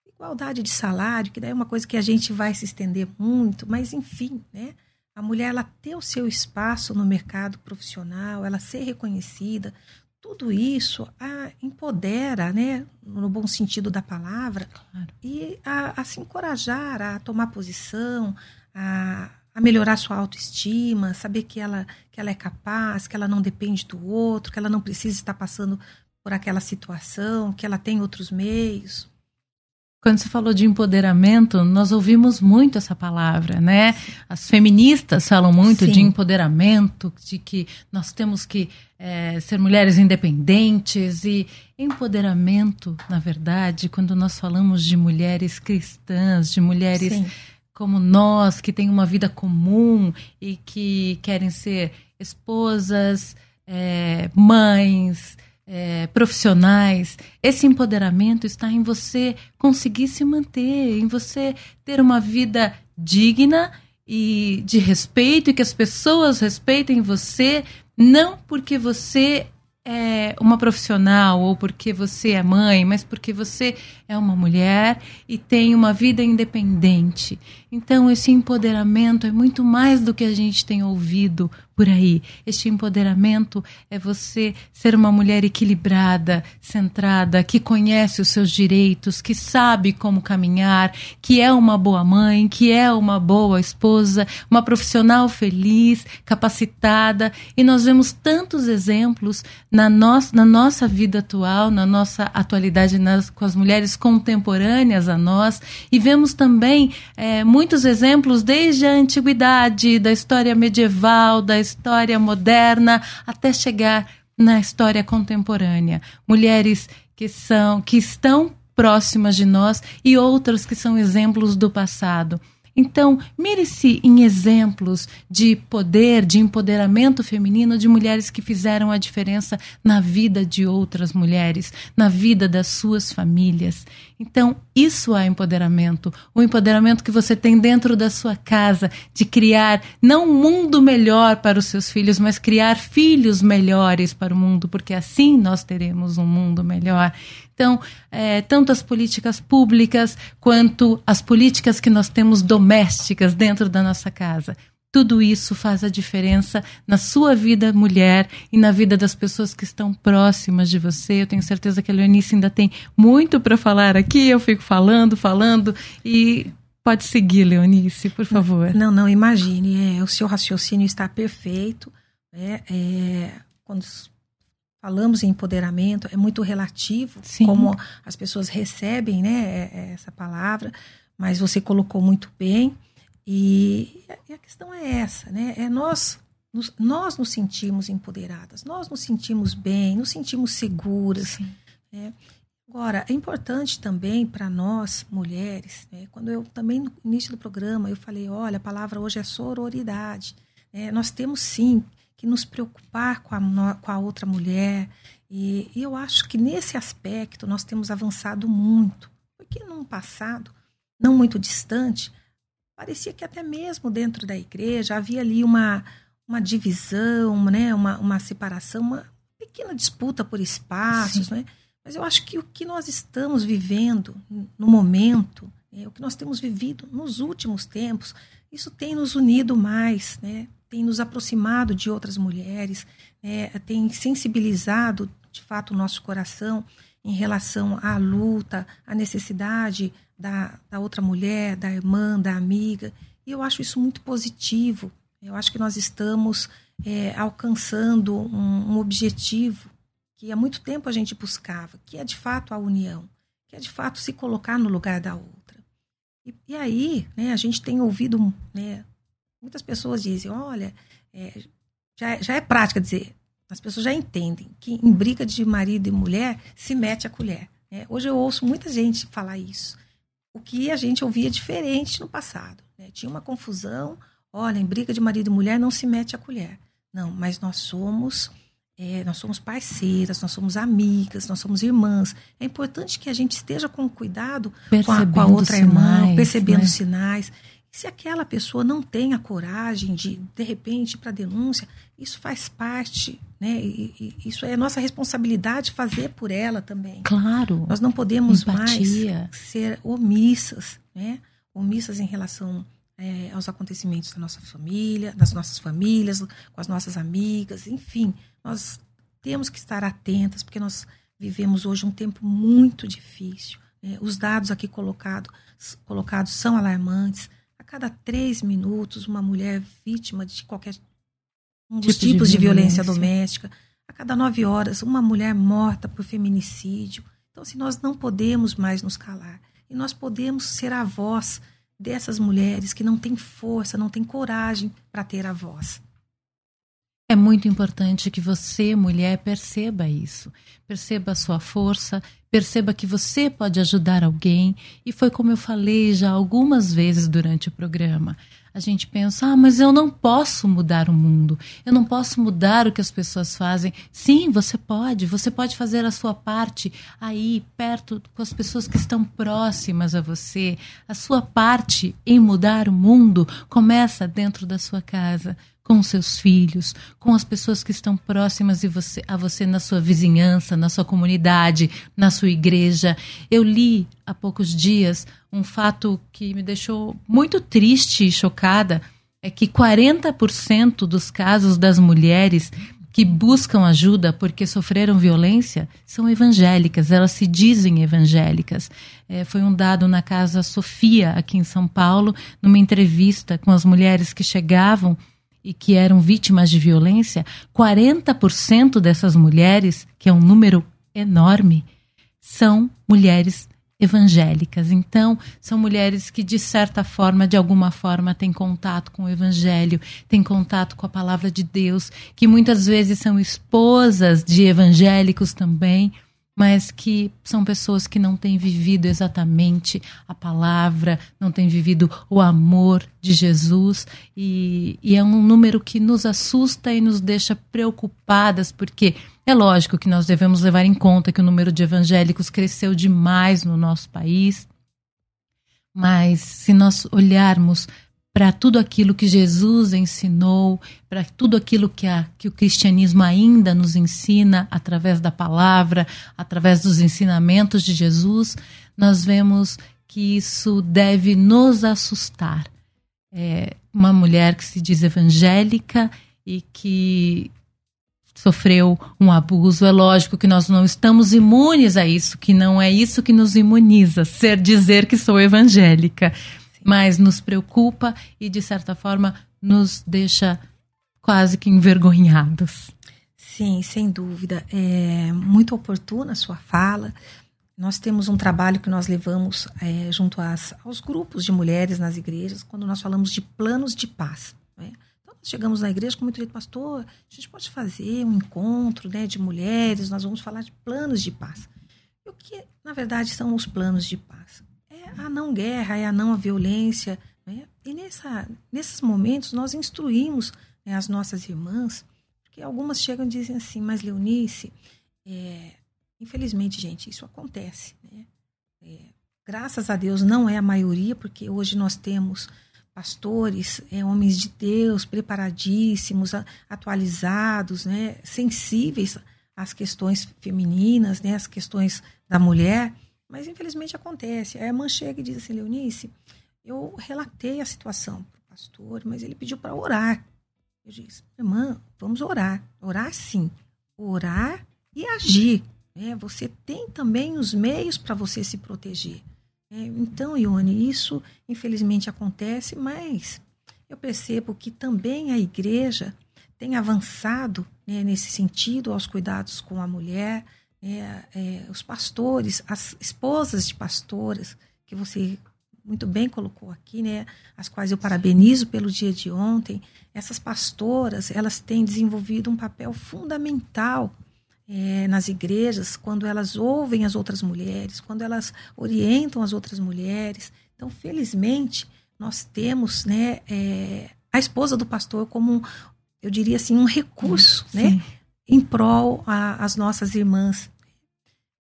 igualdade de salário, que daí é uma coisa que a gente vai se estender muito, mas enfim, né? a mulher ela ter o seu espaço no mercado profissional, ela ser reconhecida, tudo isso a empodera, né, no bom sentido da palavra, claro. e a, a, se encorajar a tomar posição, a, a melhorar sua autoestima, saber que ela, que ela é capaz, que ela não depende do outro, que ela não precisa estar passando por aquela situação, que ela tem outros meios. quando você falou de empoderamento, nós ouvimos muito essa palavra, né? As feministas falam muito Sim. de empoderamento, de que nós temos que é, ser mulheres independentes e empoderamento, na verdade, quando nós falamos de mulheres cristãs, de mulheres Sim. Como nós, que têm uma vida comum e que querem ser esposas, é, mães, é, profissionais, esse empoderamento está em você conseguir se manter, em você ter uma vida digna e de respeito e que as pessoas respeitem você, não porque você é uma profissional ou porque você é mãe, mas porque você é uma mulher e tem uma vida independente. Então, esse empoderamento é muito mais do que a gente tem ouvido por aí. Este empoderamento é você ser uma mulher equilibrada, centrada, que conhece os seus direitos, que sabe como caminhar, que é uma boa mãe, que é uma boa esposa, uma profissional feliz, capacitada. E nós vemos tantos exemplos na, nossa na nossa vida atual, na nossa atualidade nas, com as mulheres contemporâneas a nós, e vemos também é, muitos exemplos desde a antiguidade, da história medieval, da história moderna até chegar na história contemporânea. Mulheres que são que estão próximas de nós e outras que são exemplos do passado. Então, mire-se em exemplos de poder, de empoderamento feminino de mulheres que fizeram a diferença na vida de outras mulheres, na vida das suas famílias. Então, isso é empoderamento. O empoderamento que você tem dentro da sua casa, de criar não um mundo melhor para os seus filhos, mas criar filhos melhores para o mundo, porque assim nós teremos um mundo melhor. Então, é, tanto as políticas públicas quanto as políticas que nós temos domésticas dentro da nossa casa. Tudo isso faz a diferença na sua vida mulher e na vida das pessoas que estão próximas de você. Eu tenho certeza que a Leonice ainda tem muito para falar aqui. Eu fico falando, falando e pode seguir, Leonice, por favor. Não, não, imagine. É, o seu raciocínio está perfeito. É, é, quando falamos em empoderamento, é muito relativo Sim. como as pessoas recebem né, é, é, essa palavra, mas você colocou muito bem. E, e a questão é essa, né? É nós nos, nós nos sentimos empoderadas, nós nos sentimos bem, nos sentimos seguras. Né? Agora, é importante também para nós, mulheres, né? quando eu também no início do programa eu falei, olha, a palavra hoje é sororidade. Né? Nós temos sim que nos preocupar com a, com a outra mulher. E, e, eu acho que nesse aspecto nós temos avançado muito. Porque num passado não muito distante, parecia que até mesmo dentro da igreja havia ali uma, uma divisão, né? uma, uma separação, uma pequena disputa por espaços. Né? Mas eu acho que o que nós estamos vivendo no momento, é, o que nós temos vivido nos últimos tempos, isso tem nos unido mais, né? tem nos aproximado de outras mulheres, é, tem sensibilizado de fato o nosso coração em relação à luta, à necessidade da, da outra mulher, da irmã, da amiga. E eu acho isso muito positivo. Eu acho que nós estamos é, alcançando um, um objetivo que há muito tempo a gente buscava, que é de fato a união, que é de fato se colocar no lugar da outra. E, e aí, né, a gente tem ouvido né, Muitas pessoas dizem, olha, é, já, já é prática dizer, as pessoas já entendem que em briga de marido e mulher se mete a colher. Né? Hoje eu ouço muita gente falar isso. O que a gente ouvia diferente no passado. Né? Tinha uma confusão, olha, em briga de marido e mulher não se mete a colher. Não, mas nós somos é, nós somos parceiras, nós somos amigas, nós somos irmãs. É importante que a gente esteja com cuidado com a, com a, outra sinais, irmã, percebendo né? sinais. Se aquela pessoa não tem a coragem de, de repente, para denúncia, isso faz parte, né? E, e, isso é nossa responsabilidade fazer por ela também. Claro. Nós não podemos Empatia. mais ser omissas, né? Omissas em relação é, aos acontecimentos da nossa família, das nossas famílias, com as nossas amigas, enfim. Nós temos que estar atentas, porque nós vivemos hoje um tempo muito difícil. Né? Os dados aqui colocado, colocados são alarmantes cada três minutos, uma mulher vítima de qualquer um dos tipo tipos de, de violência. violência doméstica. A cada nove horas, uma mulher morta por feminicídio. Então, assim, nós não podemos mais nos calar. e nós podemos ser a voz dessas mulheres que não têm força, não têm coragem para ter a voz. É muito importante que você, mulher, perceba isso. Perceba a sua força, perceba que você pode ajudar alguém. E foi como eu falei já algumas vezes durante o programa. A gente pensa, ah, mas eu não posso mudar o mundo, eu não posso mudar o que as pessoas fazem. Sim, você pode, você pode fazer a sua parte aí, perto, com as pessoas que estão próximas a você. A sua parte em mudar o mundo começa dentro da sua casa com seus filhos, com as pessoas que estão próximas você, a você na sua vizinhança, na sua comunidade, na sua igreja. Eu li há poucos dias um fato que me deixou muito triste e chocada, é que 40% dos casos das mulheres que buscam ajuda porque sofreram violência são evangélicas, elas se dizem evangélicas. É, foi um dado na Casa Sofia, aqui em São Paulo, numa entrevista com as mulheres que chegavam e que eram vítimas de violência, 40% dessas mulheres, que é um número enorme, são mulheres evangélicas. Então, são mulheres que, de certa forma, de alguma forma, têm contato com o evangelho, têm contato com a palavra de Deus, que muitas vezes são esposas de evangélicos também mas que são pessoas que não têm vivido exatamente a palavra, não têm vivido o amor de Jesus, e, e, é um número que nos assusta e nos deixa preocupadas, porque é lógico que nós devemos levar em conta que o número de evangélicos cresceu demais no nosso país, mas se nós olharmos para tudo aquilo que Jesus ensinou, para tudo aquilo que, a, que o cristianismo ainda nos ensina através da palavra, através dos ensinamentos de Jesus, nós vemos que isso deve nos assustar. É uma mulher que se diz evangélica e que sofreu um abuso, é lógico que nós não estamos imunes a isso, que não é isso que nos imuniza, ser dizer que sou evangélica mas nos preocupa e, de certa forma, nos deixa quase que envergonhados. Sim, sem dúvida. É muito oportuna a sua fala. Nós temos um trabalho que nós levamos é, junto às, aos grupos de mulheres nas igrejas, quando nós falamos de planos de paz. Né? Então, nós chegamos na igreja com muito jeito, pastor, a gente pode fazer um encontro né, de mulheres, nós vamos falar de planos de paz. E o que, na verdade, são os planos de paz? A não guerra, é a não violência. Né? E nessa, nesses momentos nós instruímos né, as nossas irmãs, porque algumas chegam e dizem assim, mas Leonice, é, infelizmente, gente, isso acontece. Né? É, graças a Deus não é a maioria, porque hoje nós temos pastores, é, homens de Deus, preparadíssimos, atualizados, né, sensíveis às questões femininas, né, às questões da mulher. Mas infelizmente acontece. A irmã chega e diz assim, Leonice, eu relatei a situação para o pastor, mas ele pediu para orar. Eu disse, irmã, vamos orar. Orar sim. Orar e agir. É, você tem também os meios para você se proteger. É, então, Ione, isso infelizmente acontece, mas eu percebo que também a igreja tem avançado né, nesse sentido aos cuidados com a mulher, é, é, os pastores, as esposas de pastoras, que você muito bem colocou aqui, né, as quais eu parabenizo pelo dia de ontem, essas pastoras, elas têm desenvolvido um papel fundamental é, nas igrejas, quando elas ouvem as outras mulheres, quando elas orientam as outras mulheres. Então, felizmente, nós temos né, é, a esposa do pastor como, eu diria assim, um recurso, né? em prol às nossas irmãs.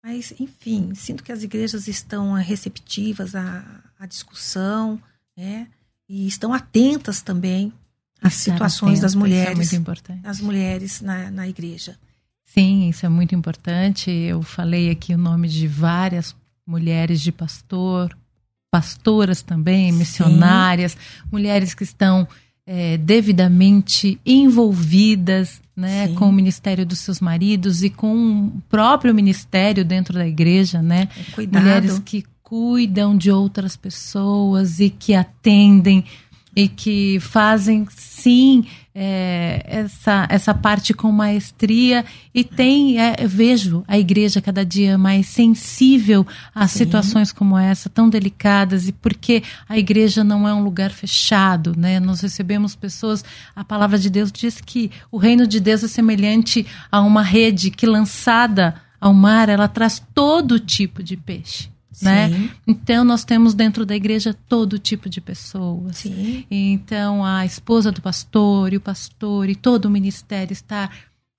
Mas, enfim, sinto que as igrejas estão receptivas à, à discussão, né? E estão atentas também às Estar situações atenta, das mulheres, é as mulheres na, na igreja. Sim, isso é muito importante. Eu falei aqui o nome de várias mulheres de pastor, pastoras também, missionárias, Sim. mulheres que estão é, devidamente envolvidas né, com o ministério dos seus maridos e com o próprio ministério dentro da igreja, né? Cuidado. Mulheres que cuidam de outras pessoas e que atendem e que fazem sim é, essa, essa parte com maestria e tem é, vejo a igreja cada dia mais sensível a sim. situações como essa tão delicadas e porque a igreja não é um lugar fechado né nós recebemos pessoas a palavra de Deus diz que o reino de Deus é semelhante a uma rede que lançada ao mar ela traz todo tipo de peixe né? Então nós temos dentro da igreja todo tipo de pessoas. Sim. Então a esposa do pastor e o pastor e todo o ministério está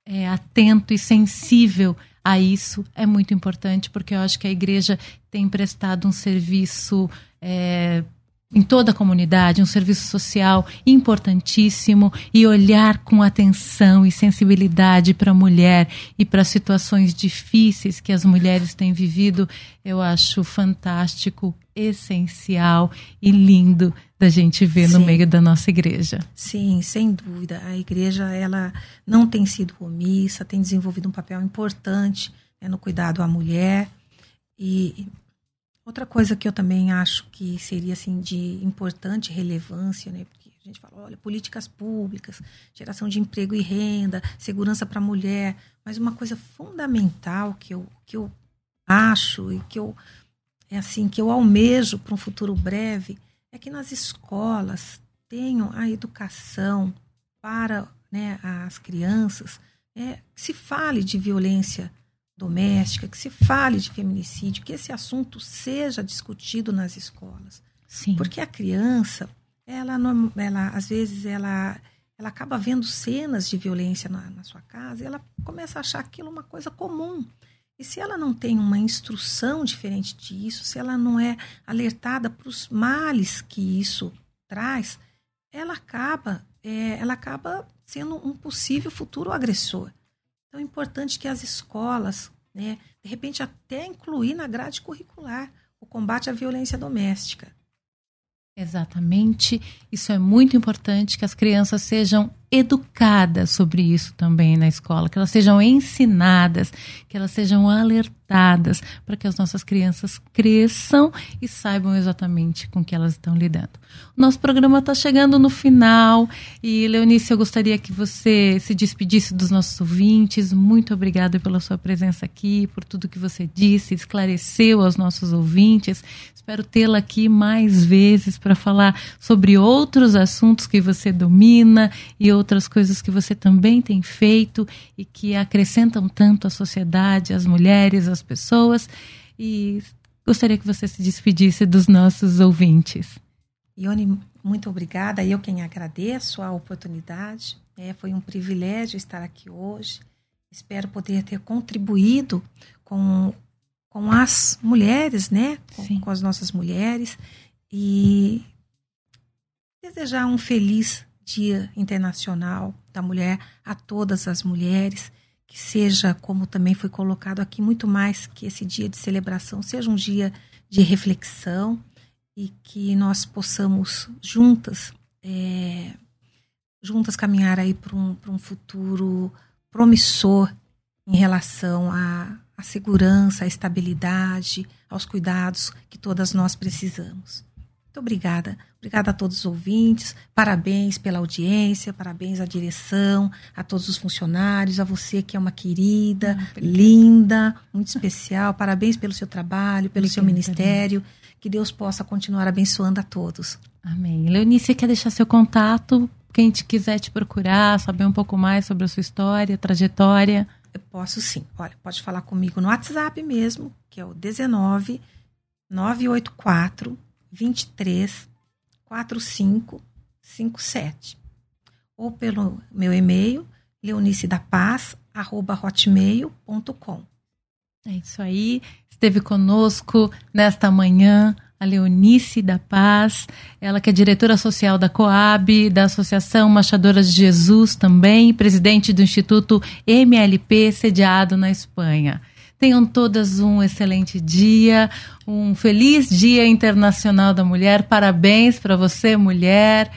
é, atento e sensível a isso é muito importante porque eu acho que a igreja tem prestado um serviço é, em toda a comunidade, um serviço social importantíssimo e olhar com atenção e sensibilidade para a mulher e para situações difíceis que as mulheres têm vivido, eu acho fantástico, essencial e lindo da gente ver Sim. no meio da nossa igreja. Sim, sem dúvida. A igreja ela não tem sido omissa, tem desenvolvido um papel importante né, no cuidado à mulher e Outra coisa que eu também acho que seria assim de importante relevância, né? Porque a gente fala, olha, políticas públicas, geração de emprego e renda, segurança para a mulher, mas uma coisa fundamental que eu, que eu acho e que eu é assim que eu almejo para um futuro breve é que nas escolas tenham a educação para né, as crianças, é, se fale de violência doméstica, que se fale de feminicídio, que esse assunto seja discutido nas escolas. Sim. Porque a criança, ela, ela às vezes, ela, ela acaba vendo cenas de violência na, na sua casa e ela começa a achar aquilo uma coisa comum. E se ela não tem uma instrução diferente disso, se ela não é alertada para os males que isso traz, ela acaba, é, ela acaba sendo um possível futuro agressor. Então é importante que as escolas, né, de repente até incluir na grade curricular o combate à violência doméstica. Exatamente. Isso é muito importante que as crianças sejam educadas sobre isso também na escola, que elas sejam ensinadas, que elas sejam alertadas para que as nossas crianças cresçam e saibam exatamente com que elas estão lidando. Nosso programa está chegando no final e Leonice, eu gostaria que você se despedisse dos nossos ouvintes. Muito obrigada pela sua presença aqui, por tudo que você disse, esclareceu aos nossos ouvintes. Espero tê-la aqui mais vezes para falar sobre outros assuntos que você domina e outros outras coisas que você também tem feito e que acrescentam tanto à sociedade, às mulheres, às pessoas. E gostaria que você se despedisse dos nossos ouvintes. Ione, muito obrigada. Eu quem agradeço a oportunidade. É, foi um privilégio estar aqui hoje. Espero poder ter contribuído com, com as mulheres, né? Com, com as nossas mulheres. E desejar um feliz Dia Internacional da Mulher a todas as mulheres, que seja, como também foi colocado aqui, muito mais que esse dia de celebração, seja um dia de reflexão e que nós possamos juntas, é, juntas caminhar aí para um, um futuro promissor em relação à, à segurança, à estabilidade, aos cuidados que todas nós precisamos. Muito obrigada. Obrigada a todos os ouvintes. Parabéns pela audiência, parabéns à direção, a todos os funcionários, a você que é uma querida, ah, linda, muito especial. Parabéns pelo seu trabalho, pelo obrigada, seu ministério. Que Deus possa continuar abençoando a todos. Amém. Leonice, quer deixar seu contato? Quem te quiser te procurar, saber um pouco mais sobre a sua história, trajetória. Eu posso sim. Olha, pode falar comigo no WhatsApp mesmo, que é o 19 984 23 4557 ou pelo meu e-mail leonicidapaz@hotmail.com. É isso aí. Esteve conosco nesta manhã a Leonice da Paz, ela que é diretora social da Coab, da Associação Machadoras de Jesus também, presidente do Instituto MLP, sediado na Espanha. Tenham todas um excelente dia, um feliz Dia Internacional da Mulher. Parabéns para você, mulher,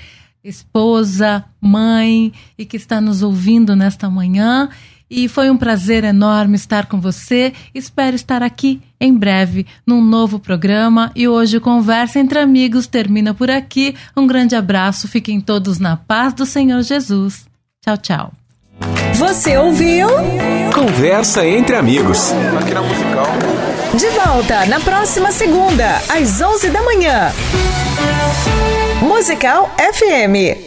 esposa, mãe e que está nos ouvindo nesta manhã. E foi um prazer enorme estar com você. Espero estar aqui em breve num novo programa. E hoje Conversa entre Amigos termina por aqui. Um grande abraço, fiquem todos na paz do Senhor Jesus. Tchau, tchau. Você ouviu? Conversa entre Amigos. Aqui na Musical. De volta na próxima segunda, às 11 da manhã. Musical FM.